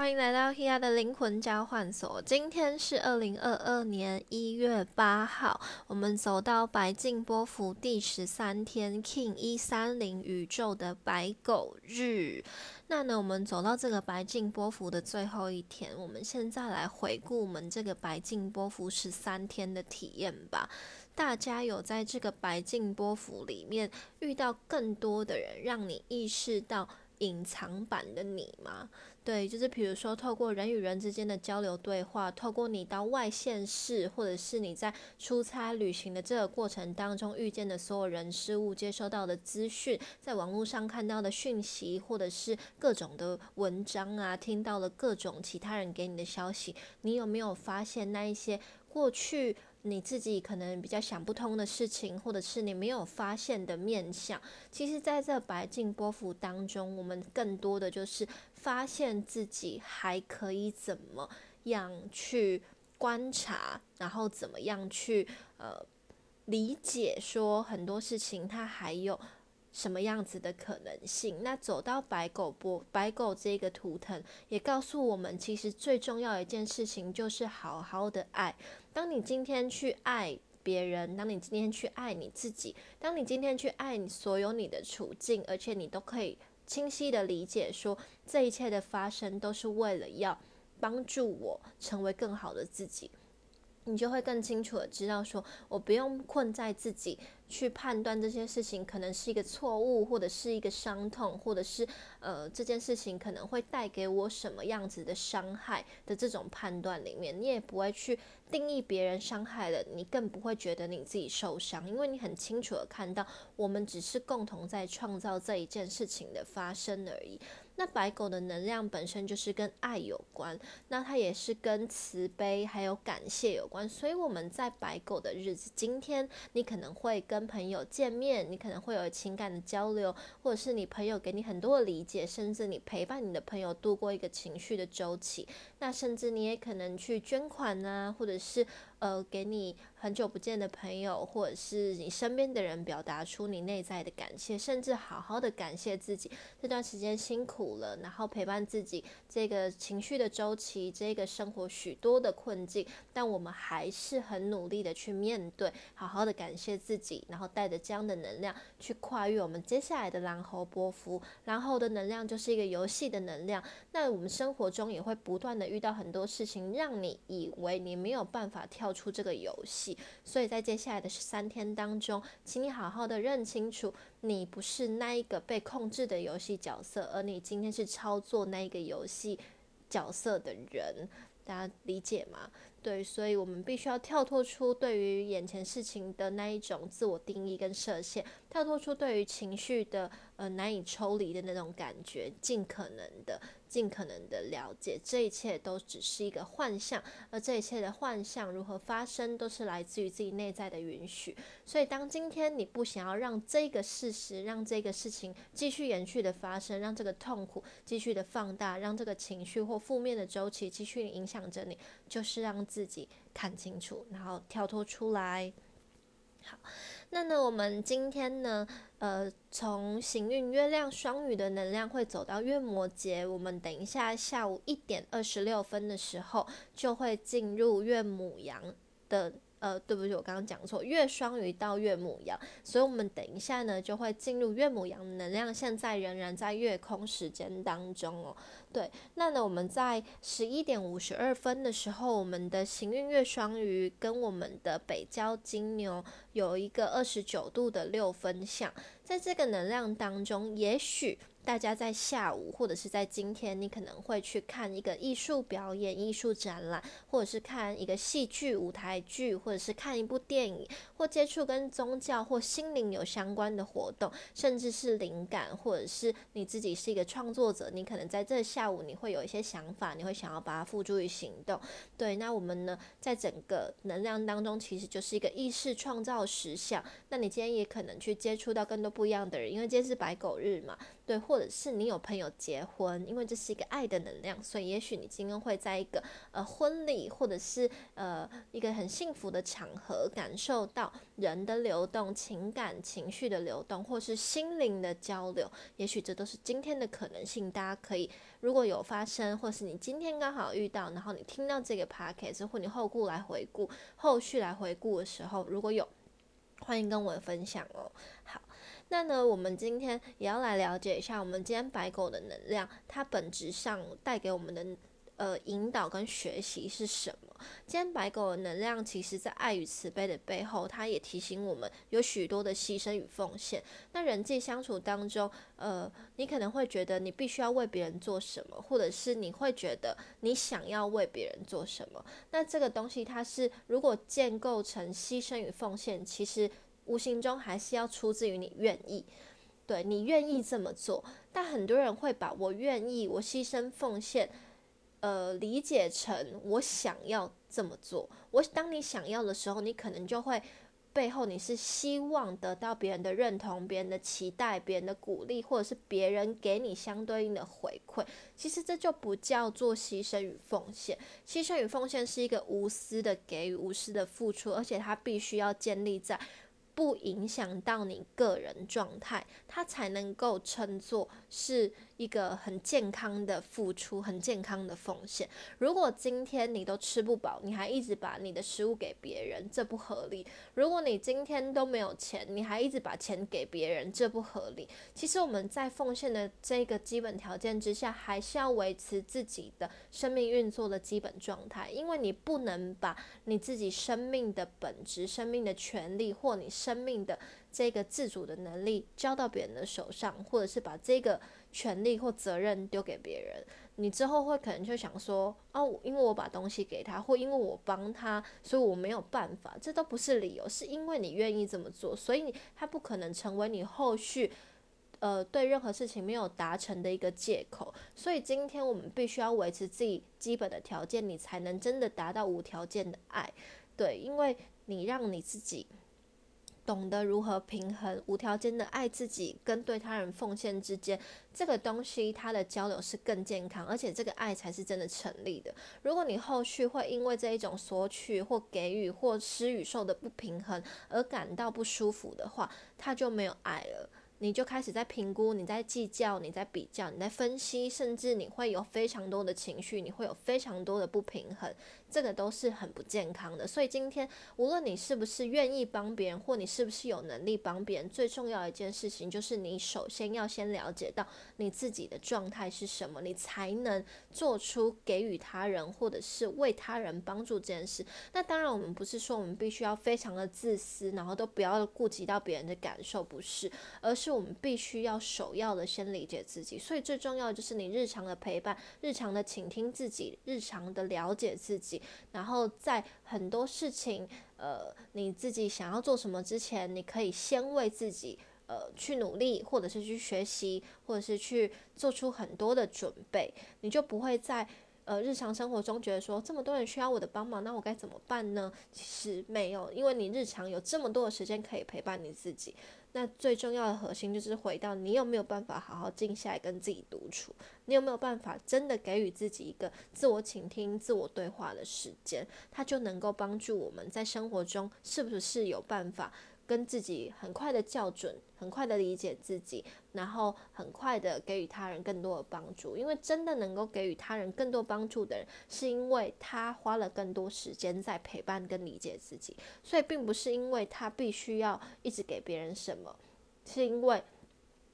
欢迎来到 Hia 的灵魂交换所。今天是二零二二年一月八号，我们走到白净波幅第十三天，King 一三零宇宙的白狗日。那呢，我们走到这个白净波幅的最后一天，我们现在来回顾我们这个白净波幅十三天的体验吧。大家有在这个白净波幅里面遇到更多的人，让你意识到隐藏版的你吗？对，就是比如说，透过人与人之间的交流对话，透过你到外县市，或者是你在出差旅行的这个过程当中遇见的所有人事物，接收到的资讯，在网络上看到的讯息，或者是各种的文章啊，听到了各种其他人给你的消息，你有没有发现那一些过去？你自己可能比较想不通的事情，或者是你没有发现的面相，其实在这白净波幅当中，我们更多的就是发现自己还可以怎么样去观察，然后怎么样去呃理解，说很多事情它还有。什么样子的可能性？那走到白狗波白狗这个图腾，也告诉我们，其实最重要的一件事情就是好好的爱。当你今天去爱别人，当你今天去爱你自己，当你今天去爱你所有你的处境，而且你都可以清晰的理解，说这一切的发生都是为了要帮助我成为更好的自己。你就会更清楚的知道，说我不用困在自己去判断这些事情可能是一个错误，或者是一个伤痛，或者是呃这件事情可能会带给我什么样子的伤害的这种判断里面，你也不会去定义别人伤害了，你更不会觉得你自己受伤，因为你很清楚的看到，我们只是共同在创造这一件事情的发生而已。那白狗的能量本身就是跟爱有关，那它也是跟慈悲还有感谢有关。所以我们在白狗的日子，今天你可能会跟朋友见面，你可能会有情感的交流，或者是你朋友给你很多的理解，甚至你陪伴你的朋友度过一个情绪的周期。那甚至你也可能去捐款啊，或者是。呃，给你很久不见的朋友，或者是你身边的人，表达出你内在的感谢，甚至好好的感谢自己这段时间辛苦了，然后陪伴自己这个情绪的周期，这个生活许多的困境，但我们还是很努力的去面对，好好的感谢自己，然后带着这样的能量去跨越我们接下来的蓝猴波幅。蓝猴的能量就是一个游戏的能量，那我们生活中也会不断的遇到很多事情，让你以为你没有办法跳。出这个游戏，所以在接下来的三天当中，请你好好的认清楚，你不是那一个被控制的游戏角色，而你今天是操作那一个游戏角色的人，大家理解吗？对，所以我们必须要跳脱出对于眼前事情的那一种自我定义跟设限，跳脱出对于情绪的呃难以抽离的那种感觉，尽可能的。尽可能的了解，这一切都只是一个幻象，而这一切的幻象如何发生，都是来自于自己内在的允许。所以，当今天你不想要让这个事实、让这个事情继续延续的发生，让这个痛苦继续的放大，让这个情绪或负面的周期继续影响着你，就是让自己看清楚，然后跳脱出来。好。那呢，我们今天呢，呃，从行运月亮双鱼的能量会走到月摩羯，我们等一下下午一点二十六分的时候就会进入月母羊的。呃，对不起，我刚刚讲错，月双鱼到月母羊，所以我们等一下呢就会进入月母羊能量，现在仍然在月空时间当中哦。对，那呢我们在十一点五十二分的时候，我们的行运月双鱼跟我们的北交金牛有一个二十九度的六分相，在这个能量当中，也许。大家在下午或者是在今天，你可能会去看一个艺术表演、艺术展览，或者是看一个戏剧、舞台剧，或者是看一部电影，或接触跟宗教或心灵有相关的活动，甚至是灵感，或者是你自己是一个创作者，你可能在这下午你会有一些想法，你会想要把它付诸于行动。对，那我们呢，在整个能量当中，其实就是一个意识创造实相。那你今天也可能去接触到更多不一样的人，因为今天是白狗日嘛，对，或是你有朋友结婚，因为这是一个爱的能量，所以也许你今天会在一个呃婚礼，或者是呃一个很幸福的场合，感受到人的流动、情感情绪的流动，或是心灵的交流。也许这都是今天的可能性，大家可以如果有发生，或是你今天刚好遇到，然后你听到这个 podcast，或你后顾来回顾，后续来回顾的时候，如果有，欢迎跟我分享哦。好。那呢，我们今天也要来了解一下，我们今天白狗的能量，它本质上带给我们的呃引导跟学习是什么？今天白狗的能量，其实在爱与慈悲的背后，它也提醒我们有许多的牺牲与奉献。那人际相处当中，呃，你可能会觉得你必须要为别人做什么，或者是你会觉得你想要为别人做什么。那这个东西，它是如果建构成牺牲与奉献，其实。无形中还是要出自于你愿意，对你愿意这么做。但很多人会把我愿意、我牺牲奉献，呃，理解成我想要这么做。我当你想要的时候，你可能就会背后你是希望得到别人的认同、别人的期待、别人的鼓励，或者是别人给你相对应的回馈。其实这就不叫做牺牲与奉献。牺牲与奉献是一个无私的给予、无私的付出，而且它必须要建立在。不影响到你个人状态，它才能够称作是。一个很健康的付出，很健康的奉献。如果今天你都吃不饱，你还一直把你的食物给别人，这不合理。如果你今天都没有钱，你还一直把钱给别人，这不合理。其实我们在奉献的这个基本条件之下，还是要维持自己的生命运作的基本状态，因为你不能把你自己生命的本质、生命的权利或你生命的这个自主的能力交到别人的手上，或者是把这个。权利或责任丢给别人，你之后会可能就想说，哦，因为我把东西给他，或因为我帮他，所以我没有办法，这都不是理由，是因为你愿意这么做，所以你他不可能成为你后续，呃，对任何事情没有达成的一个借口。所以今天我们必须要维持自己基本的条件，你才能真的达到无条件的爱，对，因为你让你自己。懂得如何平衡无条件的爱自己跟对他人奉献之间，这个东西它的交流是更健康，而且这个爱才是真的成立的。如果你后续会因为这一种索取或给予或施与受的不平衡而感到不舒服的话，它就没有爱了。你就开始在评估，你在计较，你在比较，你在分析，甚至你会有非常多的情绪，你会有非常多的不平衡。这个都是很不健康的，所以今天无论你是不是愿意帮别人，或你是不是有能力帮别人，最重要一件事情就是你首先要先了解到你自己的状态是什么，你才能做出给予他人或者是为他人帮助这件事。那当然，我们不是说我们必须要非常的自私，然后都不要顾及到别人的感受，不是，而是我们必须要首要的先理解自己。所以最重要的就是你日常的陪伴，日常的倾听自己，日常的了解自己。然后在很多事情，呃，你自己想要做什么之前，你可以先为自己，呃，去努力，或者是去学习，或者是去做出很多的准备，你就不会在呃日常生活中觉得说这么多人需要我的帮忙，那我该怎么办呢？其实没有，因为你日常有这么多的时间可以陪伴你自己。那最重要的核心就是回到你有没有办法好好静下来跟自己独处，你有没有办法真的给予自己一个自我倾听、自我对话的时间，它就能够帮助我们在生活中是不是有办法。跟自己很快的校准，很快的理解自己，然后很快的给予他人更多的帮助。因为真的能够给予他人更多帮助的人，是因为他花了更多时间在陪伴跟理解自己，所以并不是因为他必须要一直给别人什么，是因为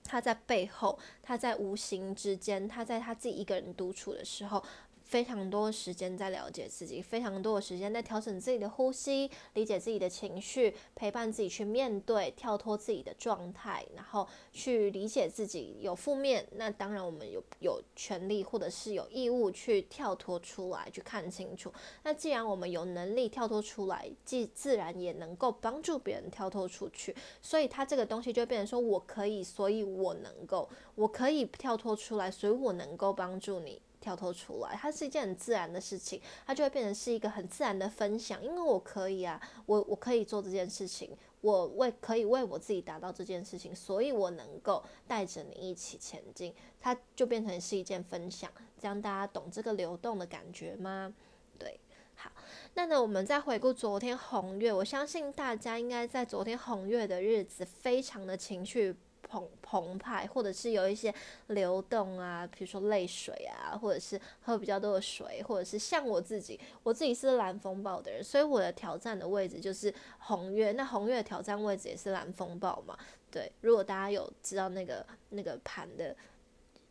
他在背后，他在无形之间，他在他自己一个人独处的时候。非常多时间在了解自己，非常多的时间在调整自己的呼吸，理解自己的情绪，陪伴自己去面对，跳脱自己的状态，然后去理解自己有负面，那当然我们有有权利或者是有义务去跳脱出来，去看清楚。那既然我们有能力跳脱出来，既自然也能够帮助别人跳脱出去，所以它这个东西就变成说我可以，所以我能够，我可以跳脱出来，所以我能够帮助你。跳脱出来，它是一件很自然的事情，它就会变成是一个很自然的分享。因为我可以啊，我我可以做这件事情，我为可以为我自己达到这件事情，所以我能够带着你一起前进，它就变成是一件分享，这样大家懂这个流动的感觉吗？对，好，那呢，我们再回顾昨天红月，我相信大家应该在昨天红月的日子，非常的情绪。澎澎湃，或者是有一些流动啊，比如说泪水啊，或者是喝比较多的水，或者是像我自己，我自己是蓝风暴的人，所以我的挑战的位置就是红月。那红月的挑战位置也是蓝风暴嘛？对，如果大家有知道那个那个盘的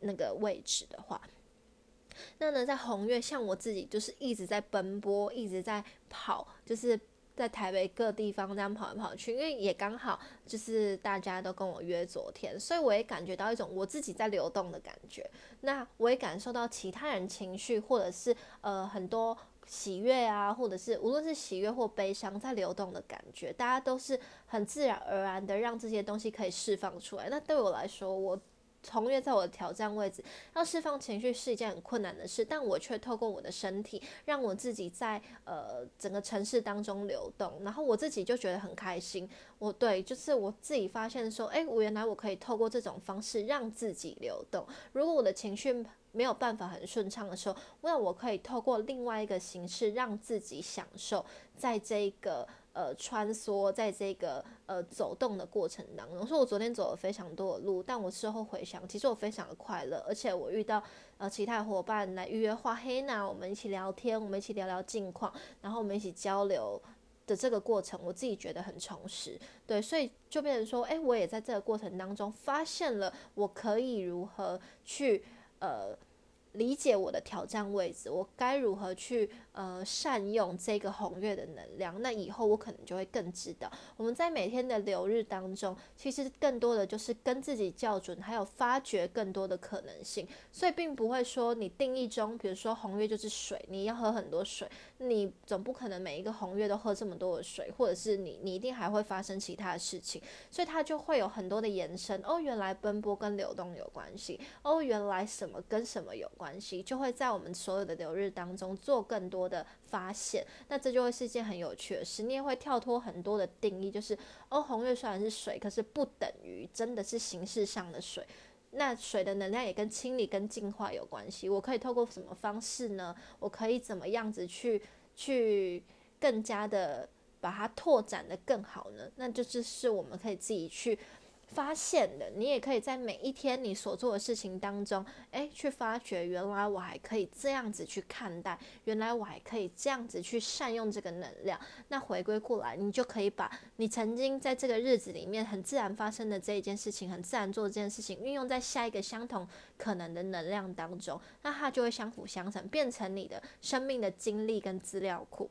那个位置的话，那呢，在红月，像我自己就是一直在奔波，一直在跑，就是。在台北各地方这样跑来跑去，因为也刚好就是大家都跟我约昨天，所以我也感觉到一种我自己在流动的感觉。那我也感受到其他人情绪，或者是呃很多喜悦啊，或者是无论是喜悦或悲伤在流动的感觉，大家都是很自然而然的让这些东西可以释放出来。那对我来说，我。从越在我的挑战位置，要释放情绪是一件很困难的事，但我却透过我的身体，让我自己在呃整个城市当中流动，然后我自己就觉得很开心。我对，就是我自己发现说，哎，我原来我可以透过这种方式让自己流动。如果我的情绪没有办法很顺畅的时候，那我可以透过另外一个形式让自己享受在这个。呃，穿梭在这个呃走动的过程当中，说我昨天走了非常多的路，但我事后回想，其实我非常的快乐，而且我遇到呃其他伙伴来预约画黑呢，我们一起聊天，我们一起聊聊近况，然后我们一起交流的这个过程，我自己觉得很充实，对，所以就变成说，哎，我也在这个过程当中发现了我可以如何去呃。理解我的挑战位置，我该如何去呃善用这个红月的能量？那以后我可能就会更知道，我们在每天的流日当中，其实更多的就是跟自己校准，还有发掘更多的可能性。所以并不会说你定义中，比如说红月就是水，你要喝很多水，你总不可能每一个红月都喝这么多的水，或者是你你一定还会发生其他的事情，所以它就会有很多的延伸。哦，原来奔波跟流动有关系。哦，原来什么跟什么有关。关系就会在我们所有的流日当中做更多的发现，那这就会是一件很有趣的事。你也会跳脱很多的定义，就是哦，红月虽然是水，可是不等于真的是形式上的水。那水的能量也跟清理、跟净化有关系。我可以透过什么方式呢？我可以怎么样子去去更加的把它拓展的更好呢？那就是是我们可以自己去。发现的，你也可以在每一天你所做的事情当中，诶，去发掘原来我还可以这样子去看待，原来我还可以这样子去善用这个能量。那回归过来，你就可以把你曾经在这个日子里面很自然发生的这一件事情，很自然做这件事情，运用在下一个相同可能的能量当中，那它就会相辅相成，变成你的生命的经历跟资料库。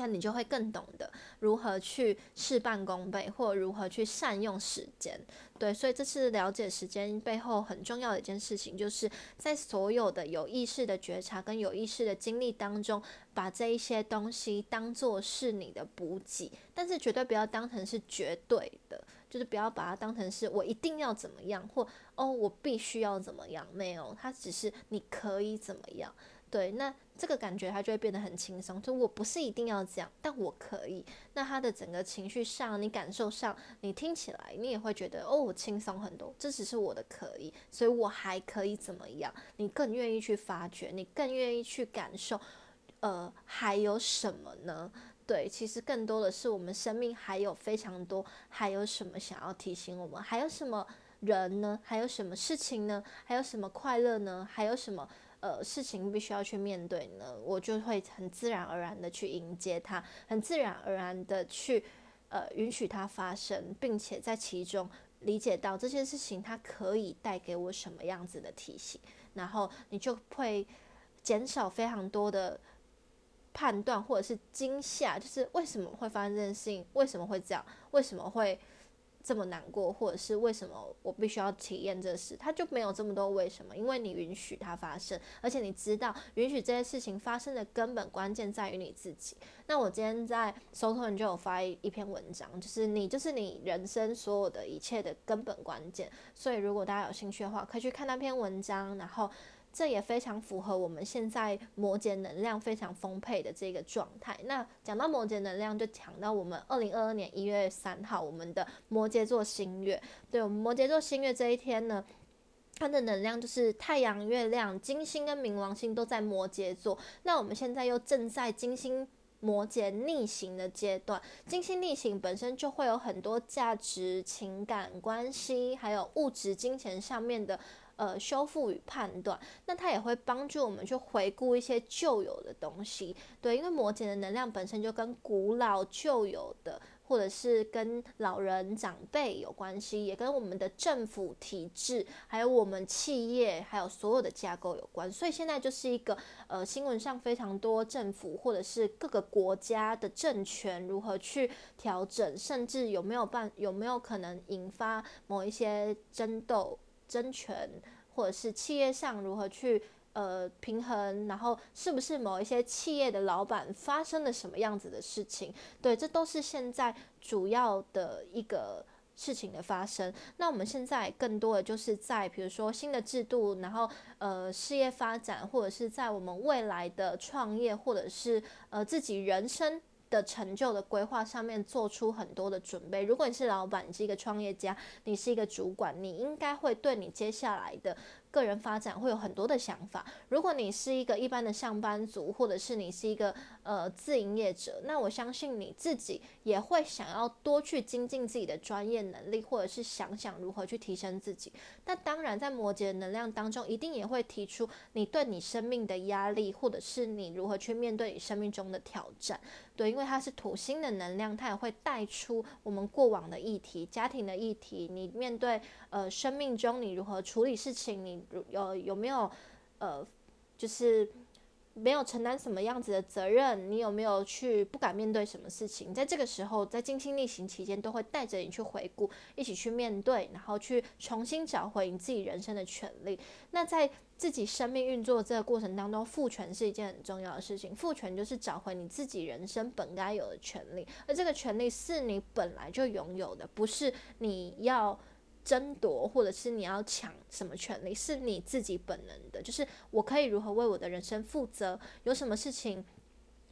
那你就会更懂得如何去事半功倍，或如何去善用时间。对，所以这次了解时间背后很重要的一件事情，就是在所有的有意识的觉察跟有意识的经历当中，把这一些东西当做是你的补给，但是绝对不要当成是绝对的，就是不要把它当成是我一定要怎么样，或哦我必须要怎么样，没有，它只是你可以怎么样。对，那这个感觉它就会变得很轻松。就我不是一定要这样，但我可以。那他的整个情绪上，你感受上，你听起来，你也会觉得哦，我轻松很多。这只是我的可以，所以我还可以怎么样？你更愿意去发掘，你更愿意去感受。呃，还有什么呢？对，其实更多的是我们生命还有非常多，还有什么想要提醒我们？还有什么人呢？还有什么事情呢？还有什么快乐呢？还有什么？呃，事情必须要去面对呢，我就会很自然而然的去迎接它，很自然而然的去呃允许它发生，并且在其中理解到这件事情它可以带给我什么样子的提醒，然后你就会减少非常多的判断或者是惊吓，就是为什么会发生这件事情，为什么会这样，为什么会。这么难过，或者是为什么我必须要体验这事？他就没有这么多为什么，因为你允许它发生，而且你知道允许这些事情发生的根本关键在于你自己。那我今天在搜托人就有发一一篇文章，就是你就是你人生所有的一切的根本关键。所以如果大家有兴趣的话，可以去看那篇文章，然后这也非常符合我们现在摩羯能量非常丰沛的这个状态。那讲到摩羯能量，就讲到我们二零二二年一月三号，我们的摩羯座新月。对我们摩羯座新月这一天呢，它的能量就是太阳、月亮、金星跟冥王星都在摩羯座。那我们现在又正在金星摩羯逆行的阶段。金星逆行本身就会有很多价值、情感关系，还有物质、金钱上面的。呃，修复与判断，那它也会帮助我们去回顾一些旧有的东西，对，因为摩羯的能量本身就跟古老旧有的，或者是跟老人长辈有关系，也跟我们的政府体制，还有我们企业，还有所有的架构有关。所以现在就是一个呃，新闻上非常多政府或者是各个国家的政权如何去调整，甚至有没有办有没有可能引发某一些争斗。争权，或者是企业上如何去呃平衡，然后是不是某一些企业的老板发生了什么样子的事情？对，这都是现在主要的一个事情的发生。那我们现在更多的就是在比如说新的制度，然后呃事业发展，或者是在我们未来的创业，或者是呃自己人生。的成就的规划上面做出很多的准备。如果你是老板，你是一个创业家，你是一个主管，你应该会对你接下来的。个人发展会有很多的想法。如果你是一个一般的上班族，或者是你是一个呃自营业者，那我相信你自己也会想要多去精进自己的专业能力，或者是想想如何去提升自己。那当然，在摩羯的能量当中，一定也会提出你对你生命的压力，或者是你如何去面对你生命中的挑战。对，因为它是土星的能量，它也会带出我们过往的议题、家庭的议题。你面对呃生命中你如何处理事情，你。有有没有呃，就是没有承担什么样子的责任？你有没有去不敢面对什么事情？在这个时候，在金星逆行期间，都会带着你去回顾，一起去面对，然后去重新找回你自己人生的权利。那在自己生命运作这个过程当中，赋权是一件很重要的事情。赋权就是找回你自己人生本该有的权利，而这个权利是你本来就拥有的，不是你要。争夺，或者是你要抢什么权利，是你自己本能的。就是我可以如何为我的人生负责，有什么事情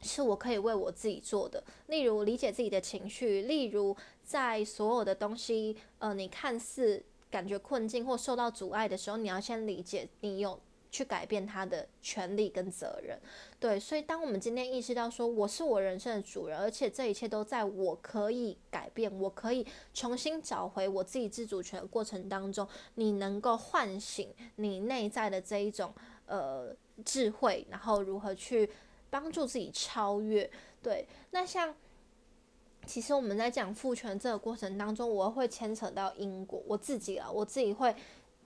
是我可以为我自己做的。例如理解自己的情绪，例如在所有的东西，呃，你看似感觉困境或受到阻碍的时候，你要先理解你有。去改变他的权利跟责任，对，所以当我们今天意识到说我是我人生的主人，而且这一切都在我可以改变，我可以重新找回我自己自主权的过程当中，你能够唤醒你内在的这一种呃智慧，然后如何去帮助自己超越？对，那像其实我们在讲父权这个过程当中，我会牵扯到因果，我自己啊，我自己会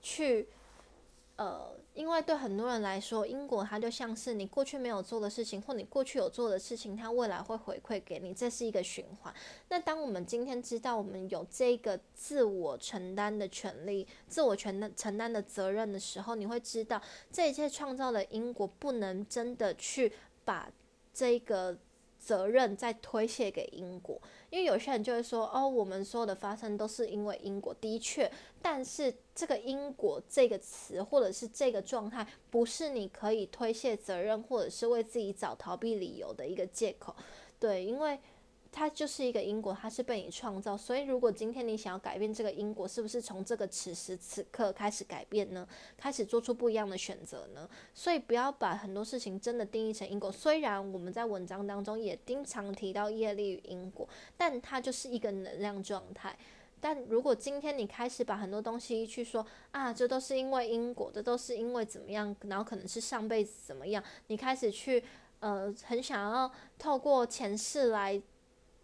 去呃。因为对很多人来说，因果它就像是你过去没有做的事情，或你过去有做的事情，它未来会回馈给你，这是一个循环。那当我们今天知道我们有这个自我承担的权利、自我承担承担的责任的时候，你会知道这一切创造的因果不能真的去把这个。责任在推卸给因果，因为有些人就会说：“哦，我们所有的发生都是因为因果。”的确，但是这个因果这个词，或者是这个状态，不是你可以推卸责任，或者是为自己找逃避理由的一个借口。对，因为。它就是一个因果，它是被你创造，所以如果今天你想要改变这个因果，是不是从这个此时此刻开始改变呢？开始做出不一样的选择呢？所以不要把很多事情真的定义成因果。虽然我们在文章当中也经常提到业力与因果，但它就是一个能量状态。但如果今天你开始把很多东西去说啊，这都是因为因果，这都是因为怎么样，然后可能是上辈子怎么样，你开始去呃很想要透过前世来。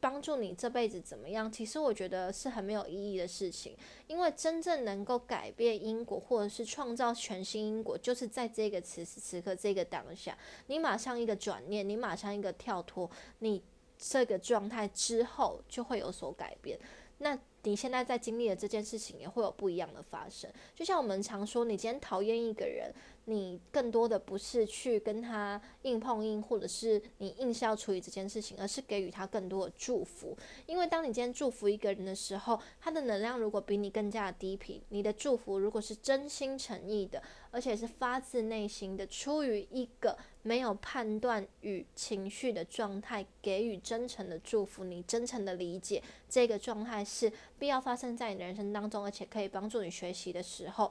帮助你这辈子怎么样？其实我觉得是很没有意义的事情，因为真正能够改变因果，或者是创造全新因果，就是在这个此时此刻这个当下，你马上一个转念，你马上一个跳脱，你这个状态之后就会有所改变。那你现在在经历的这件事情，也会有不一样的发生。就像我们常说，你今天讨厌一个人，你更多的不是去跟他硬碰硬，或者是你硬是要处理这件事情，而是给予他更多的祝福。因为当你今天祝福一个人的时候，他的能量如果比你更加的低频，你的祝福如果是真心诚意的，而且是发自内心的，出于一个没有判断与情绪的状态，给予真诚的祝福，你真诚的理解这个状态是必要发生在你的人生当中，而且可以帮助你学习的时候。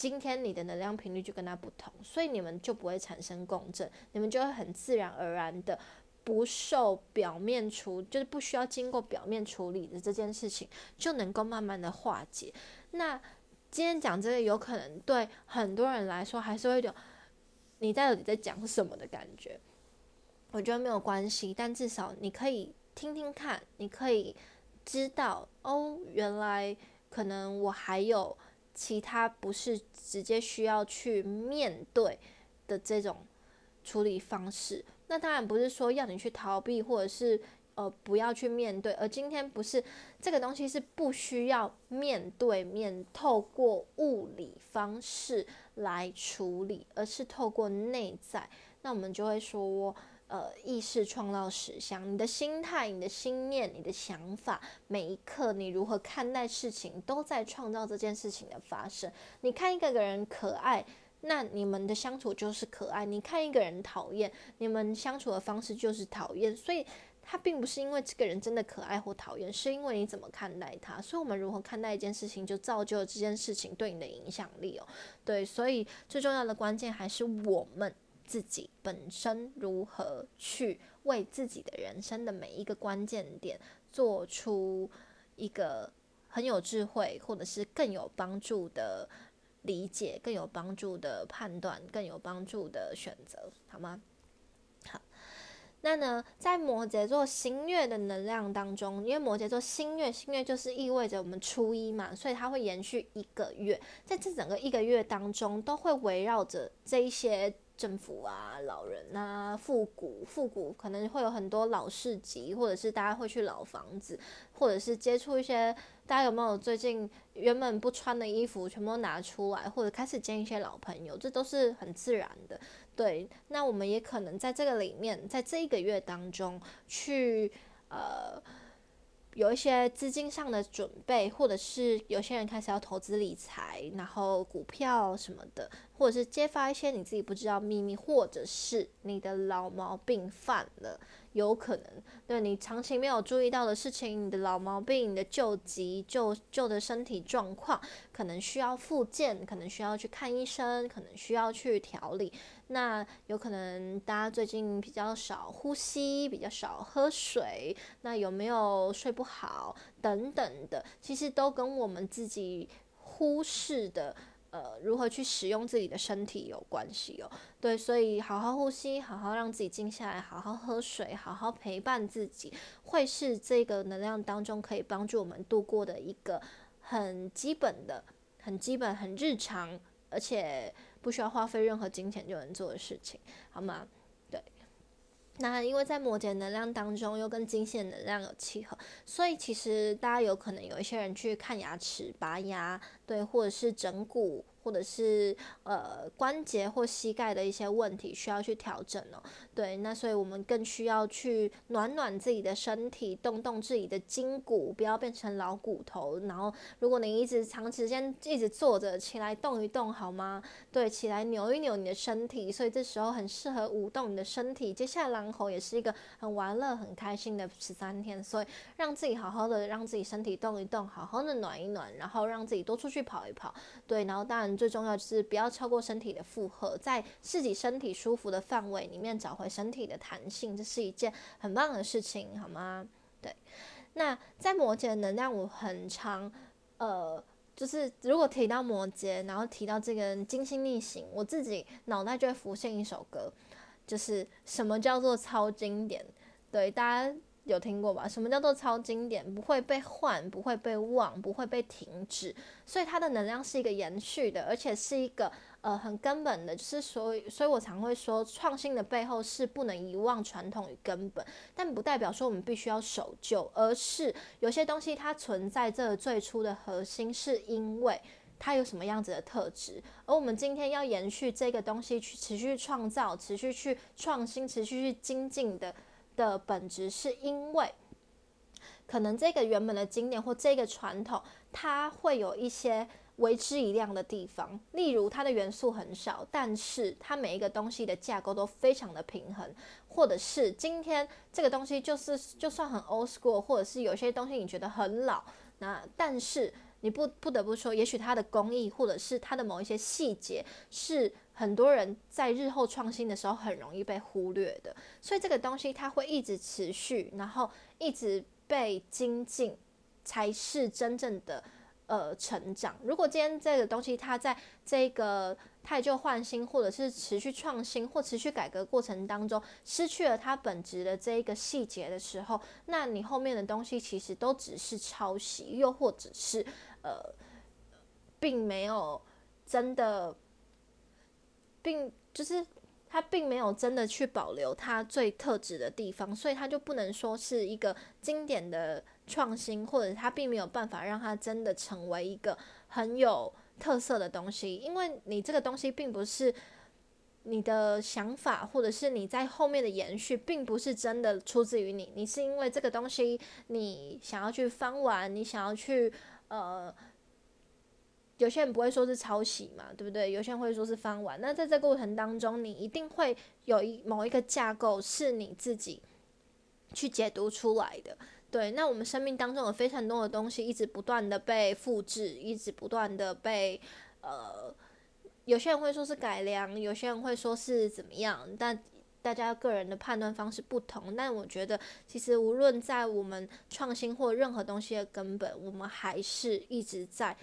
今天你的能量频率就跟他不同，所以你们就不会产生共振，你们就会很自然而然的不受表面处，就是不需要经过表面处理的这件事情，就能够慢慢的化解。那今天讲这个，有可能对很多人来说还是会有你到底在讲什么的感觉。我觉得没有关系，但至少你可以听听看，你可以知道哦，原来可能我还有。其他不是直接需要去面对的这种处理方式，那当然不是说要你去逃避，或者是呃不要去面对。而今天不是这个东西是不需要面对面透过物理方式来处理，而是透过内在。那我们就会说。呃，意识创造实相，你的心态、你的心念、你的想法，每一刻你如何看待事情，都在创造这件事情的发生。你看一个人可爱，那你们的相处就是可爱；你看一个人讨厌，你们相处的方式就是讨厌。所以，他并不是因为这个人真的可爱或讨厌，是因为你怎么看待他。所以，我们如何看待一件事情，就造就了这件事情对你的影响力哦。对，所以最重要的关键还是我们。自己本身如何去为自己的人生的每一个关键点做出一个很有智慧，或者是更有帮助的理解、更有帮助的判断、更有帮助的选择，好吗？好，那呢，在摩羯座新月的能量当中，因为摩羯座新月，新月就是意味着我们初一嘛，所以它会延续一个月，在这整个一个月当中，都会围绕着这一些。政府啊，老人啊，复古复古，可能会有很多老市集，或者是大家会去老房子，或者是接触一些大家有没有最近原本不穿的衣服全部拿出来，或者开始见一些老朋友，这都是很自然的。对，那我们也可能在这个里面，在这一个月当中去呃。有一些资金上的准备，或者是有些人开始要投资理财，然后股票什么的，或者是揭发一些你自己不知道秘密，或者是你的老毛病犯了。有可能，对你长期没有注意到的事情，你的老毛病、你的旧疾、旧旧的身体状况，可能需要复健，可能需要去看医生，可能需要去调理。那有可能大家最近比较少呼吸，比较少喝水，那有没有睡不好等等的，其实都跟我们自己忽视的。呃，如何去使用自己的身体有关系哦。对，所以好好呼吸，好好让自己静下来，好好喝水，好好陪伴自己，会是这个能量当中可以帮助我们度过的一个很基本的、很基本、很日常，而且不需要花费任何金钱就能做的事情，好吗？那因为在摩羯能量当中又跟金线能量有契合，所以其实大家有可能有一些人去看牙齿、拔牙，对，或者是整骨。或者是呃关节或膝盖的一些问题需要去调整哦，对，那所以我们更需要去暖暖自己的身体，动动自己的筋骨，不要变成老骨头。然后，如果你一直长时间一直坐着，起来动一动好吗？对，起来扭一扭你的身体。所以这时候很适合舞动你的身体。接下来狼猴也是一个很玩乐、很开心的十三天，所以让自己好好的让自己身体动一动，好好的暖一暖，然后让自己多出去跑一跑。对，然后当然。最重要就是不要超过身体的负荷，在自己身体舒服的范围里面找回身体的弹性，这是一件很棒的事情，好吗？对。那在摩羯能量，我很常，呃，就是如果提到摩羯，然后提到这个精心逆行，我自己脑袋就会浮现一首歌，就是什么叫做超经典？对，大家。有听过吧？什么叫做超经典？不会被换，不会被忘，不会被停止，所以它的能量是一个延续的，而且是一个呃很根本的。就是所以，所以我常会说，创新的背后是不能遗忘传统与根本，但不代表说我们必须要守旧，而是有些东西它存在这最初的核心，是因为它有什么样子的特质，而我们今天要延续这个东西去持续创造、持续去创新、持续去精进的的本质，是因为可能这个原本的经典或这个传统，它会有一些。为之一亮的地方，例如它的元素很少，但是它每一个东西的架构都非常的平衡，或者是今天这个东西就是就算很 old school，或者是有些东西你觉得很老，那但是你不不得不说，也许它的工艺或者是它的某一些细节是很多人在日后创新的时候很容易被忽略的，所以这个东西它会一直持续，然后一直被精进，才是真正的。呃，成长。如果今天这个东西它在这个太旧换新，或者是持续创新或持续改革过程当中，失去了它本质的这一个细节的时候，那你后面的东西其实都只是抄袭，又或者是呃，并没有真的，并就是它并没有真的去保留它最特质的地方，所以它就不能说是一个经典的。创新，或者它并没有办法让它真的成为一个很有特色的东西，因为你这个东西并不是你的想法，或者是你在后面的延续，并不是真的出自于你，你是因为这个东西你想要去翻玩，你想要去呃，有些人不会说是抄袭嘛，对不对？有些人会说是翻玩，那在这过程当中，你一定会有一某一个架构是你自己去解读出来的。对，那我们生命当中有非常多的东西，一直不断的被复制，一直不断的被呃，有些人会说是改良，有些人会说是怎么样，但大家个人的判断方式不同。但我觉得，其实无论在我们创新或任何东西的根本，我们还是一直在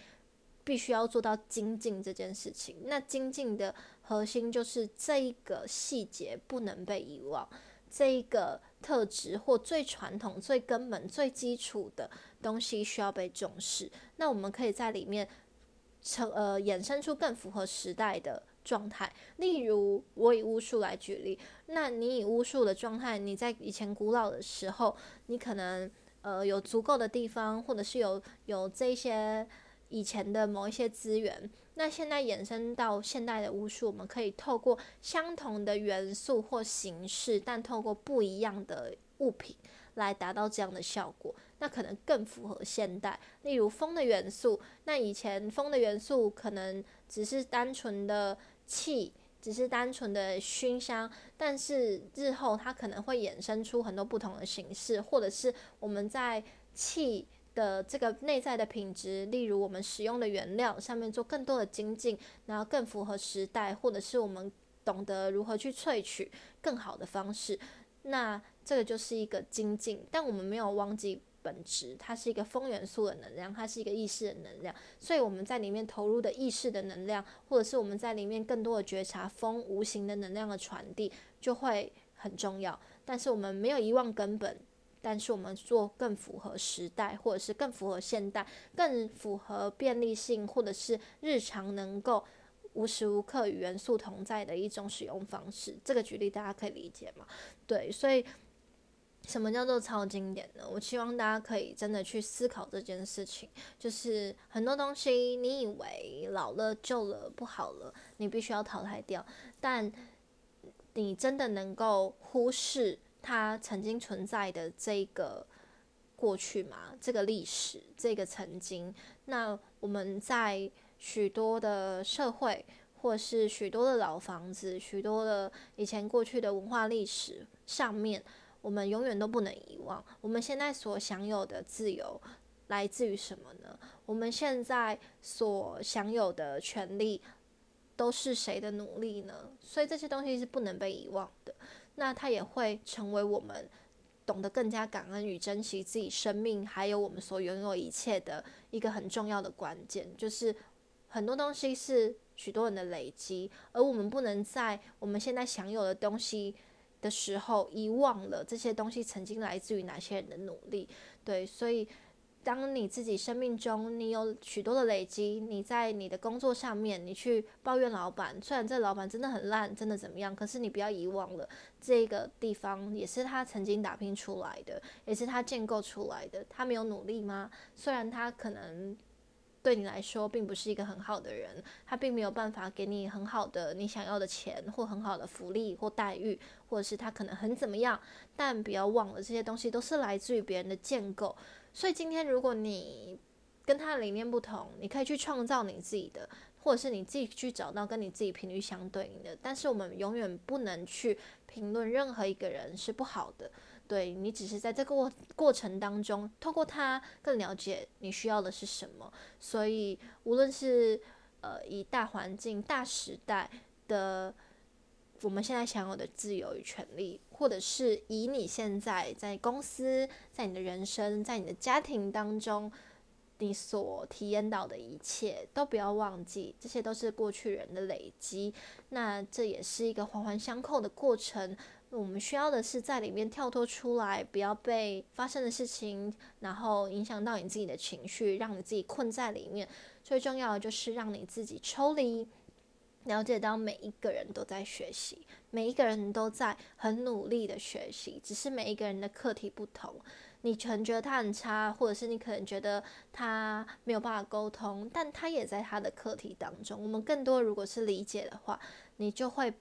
必须要做到精进这件事情。那精进的核心就是这一个细节不能被遗忘。这一个特质或最传统、最根本、最基础的东西需要被重视。那我们可以在里面成呃衍生出更符合时代的状态。例如，我以巫术来举例，那你以巫术的状态，你在以前古老的时候，你可能呃有足够的地方，或者是有有这些以前的某一些资源。那现在衍生到现代的巫术，我们可以透过相同的元素或形式，但透过不一样的物品来达到这样的效果。那可能更符合现代。例如风的元素，那以前风的元素可能只是单纯的气，只是单纯的熏香，但是日后它可能会衍生出很多不同的形式，或者是我们在气。的这个内在的品质，例如我们使用的原料上面做更多的精进，然后更符合时代，或者是我们懂得如何去萃取更好的方式，那这个就是一个精进。但我们没有忘记本质，它是一个风元素的能量，它是一个意识的能量，所以我们在里面投入的意识的能量，或者是我们在里面更多的觉察风无形的能量的传递，就会很重要。但是我们没有遗忘根本。但是我们做更符合时代，或者是更符合现代，更符合便利性，或者是日常能够无时无刻与元素同在的一种使用方式。这个举例大家可以理解吗？对，所以什么叫做超经典呢？我希望大家可以真的去思考这件事情。就是很多东西，你以为老了、旧了、不好了，你必须要淘汰掉，但你真的能够忽视？它曾经存在的这个过去嘛，这个历史，这个曾经，那我们在许多的社会，或是许多的老房子，许多的以前过去的文化历史上面，我们永远都不能遗忘。我们现在所享有的自由来自于什么呢？我们现在所享有的权利都是谁的努力呢？所以这些东西是不能被遗忘的。那它也会成为我们懂得更加感恩与珍惜自己生命，还有我们所拥有一切的一个很重要的关键。就是很多东西是许多人的累积，而我们不能在我们现在享有的东西的时候遗忘了这些东西曾经来自于哪些人的努力。对，所以。当你自己生命中你有许多的累积，你在你的工作上面，你去抱怨老板，虽然这老板真的很烂，真的怎么样，可是你不要遗忘了这个地方也是他曾经打拼出来的，也是他建构出来的。他没有努力吗？虽然他可能对你来说并不是一个很好的人，他并没有办法给你很好的你想要的钱或很好的福利或待遇，或者是他可能很怎么样，但不要忘了这些东西都是来自于别人的建构。所以今天如果你跟他的理念不同，你可以去创造你自己的。或者是你自己去找到跟你自己频率相对应的，但是我们永远不能去评论任何一个人是不好的。对你只是在这个过过程当中，透过他更了解你需要的是什么。所以无论是呃以大环境、大时代的我们现在享有的自由与权利，或者是以你现在在公司、在你的人生、在你的家庭当中。你所体验到的一切都不要忘记，这些都是过去人的累积。那这也是一个环环相扣的过程。我们需要的是在里面跳脱出来，不要被发生的事情，然后影响到你自己的情绪，让你自己困在里面。最重要的就是让你自己抽离，了解到每一个人都在学习，每一个人都在很努力的学习，只是每一个人的课题不同。你可能觉得他很差，或者是你可能觉得他没有办法沟通，但他也在他的课题当中。我们更多如果是理解的话，你就会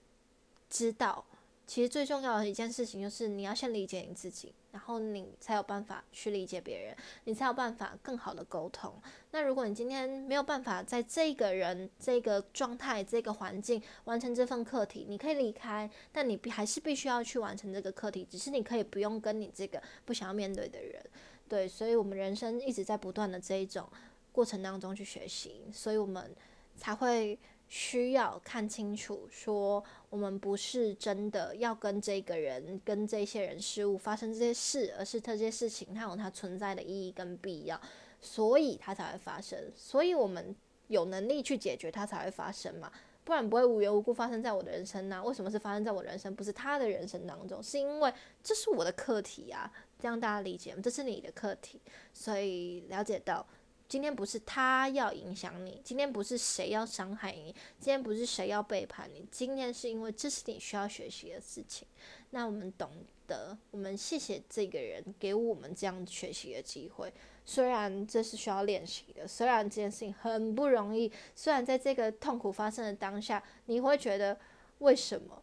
知道。其实最重要的一件事情就是，你要先理解你自己，然后你才有办法去理解别人，你才有办法更好的沟通。那如果你今天没有办法在这个人、这个状态、这个环境完成这份课题，你可以离开，但你必还是必须要去完成这个课题。只是你可以不用跟你这个不想要面对的人，对。所以，我们人生一直在不断的这一种过程当中去学习，所以我们才会。需要看清楚，说我们不是真的要跟这个人、跟这些人事物发生这些事，而是这些事情它有它存在的意义跟必要，所以它才会发生。所以我们有能力去解决它才会发生嘛，不然不会无缘无故发生在我的人生呢？为什么是发生在我人生，不是他的人生当中？是因为这是我的课题啊，这样大家理解吗？这是你的课题，所以了解到。今天不是他要影响你，今天不是谁要伤害你，今天不是谁要背叛你，今天是因为这是你需要学习的事情。那我们懂得，我们谢谢这个人给我们这样学习的机会。虽然这是需要练习的，虽然这件事情很不容易，虽然在这个痛苦发生的当下，你会觉得为什么？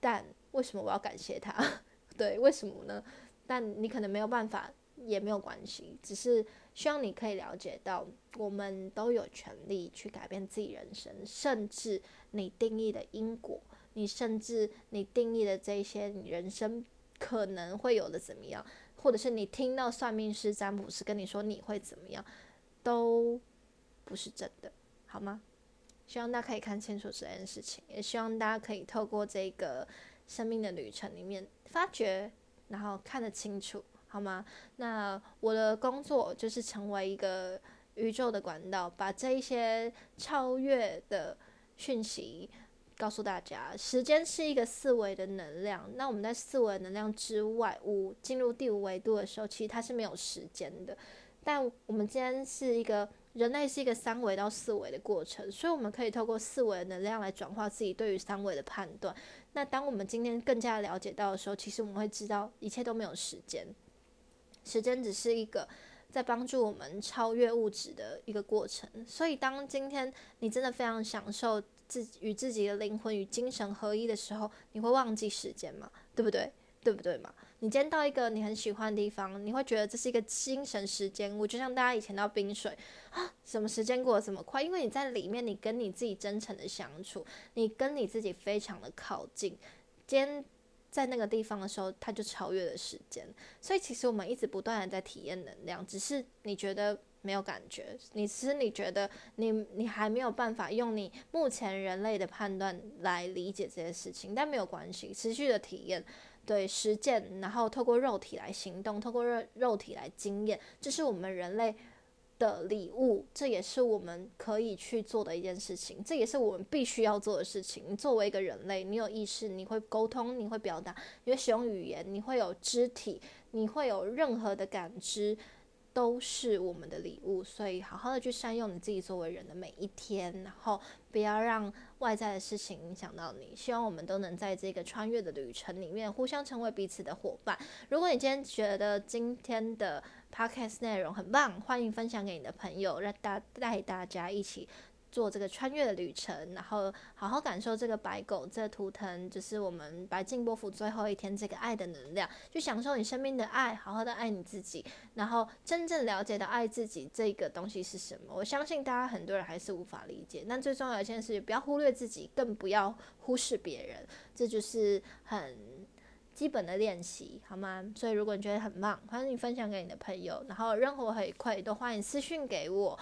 但为什么我要感谢他？对，为什么呢？但你可能没有办法。也没有关系，只是希望你可以了解到，我们都有权利去改变自己人生，甚至你定义的因果，你甚至你定义的这些你人生可能会有的怎么样，或者是你听到算命师、占卜师跟你说你会怎么样，都不是真的，好吗？希望大家可以看清楚这件事情，也希望大家可以透过这个生命的旅程里面发掘，然后看得清楚。好吗？那我的工作就是成为一个宇宙的管道，把这一些超越的讯息告诉大家。时间是一个四维的能量，那我们在四维能量之外，五进入第五维度的时候，其实它是没有时间的。但我们今天是一个人类，是一个三维到四维的过程，所以我们可以透过四维的能量来转化自己对于三维的判断。那当我们今天更加了解到的时候，其实我们会知道一切都没有时间。时间只是一个在帮助我们超越物质的一个过程，所以当今天你真的非常享受自己与自己的灵魂与精神合一的时候，你会忘记时间吗？对不对？对不对嘛？你今天到一个你很喜欢的地方，你会觉得这是一个精神时间。我就像大家以前到冰水啊，什么时间过得这么快？因为你在里面，你跟你自己真诚的相处，你跟你自己非常的靠近。今天。在那个地方的时候，它就超越了时间。所以其实我们一直不断的在体验能量，只是你觉得没有感觉，你其实你觉得你你还没有办法用你目前人类的判断来理解这些事情，但没有关系，持续的体验，对实践，然后透过肉体来行动，透过肉肉体来经验，这是我们人类。的礼物，这也是我们可以去做的一件事情，这也是我们必须要做的事情。你作为一个人类，你有意识，你会沟通，你会表达，你会使用语言，你会有肢体，你会有任何的感知，都是我们的礼物，所以好好的去善用你自己作为人的每一天，然后不要让外在的事情影响到你。希望我们都能在这个穿越的旅程里面，互相成为彼此的伙伴。如果你今天觉得今天的 podcast 内容很棒，欢迎分享给你的朋友，让大带大家一起。做这个穿越的旅程，然后好好感受这个白狗这图腾，就是我们白净波幅最后一天这个爱的能量，去享受你生命的爱，好好的爱你自己，然后真正了解到爱自己这个东西是什么。我相信大家很多人还是无法理解，但最重要一件事，不要忽略自己，更不要忽视别人，这就是很基本的练习，好吗？所以如果你觉得很棒，欢迎你分享给你的朋友，然后任何回馈都欢迎私讯给我。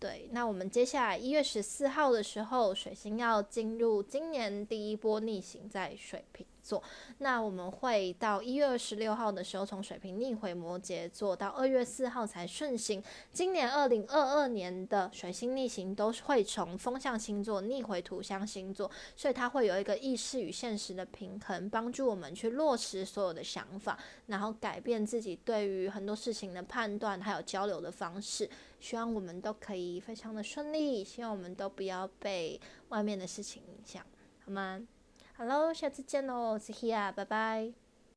对，那我们接下来一月十四号的时候，水星要进入今年第一波逆行在水瓶。座，那我们会到一月二十六号的时候，从水瓶逆回摩羯座，到二月四号才顺行。今年二零二二年的水星逆行都会从风象星座逆回土象星座，所以它会有一个意识与现实的平衡，帮助我们去落实所有的想法，然后改变自己对于很多事情的判断，还有交流的方式。希望我们都可以非常的顺利，希望我们都不要被外面的事情影响，好吗？Hello，下次见喽，我是 Hia，拜拜。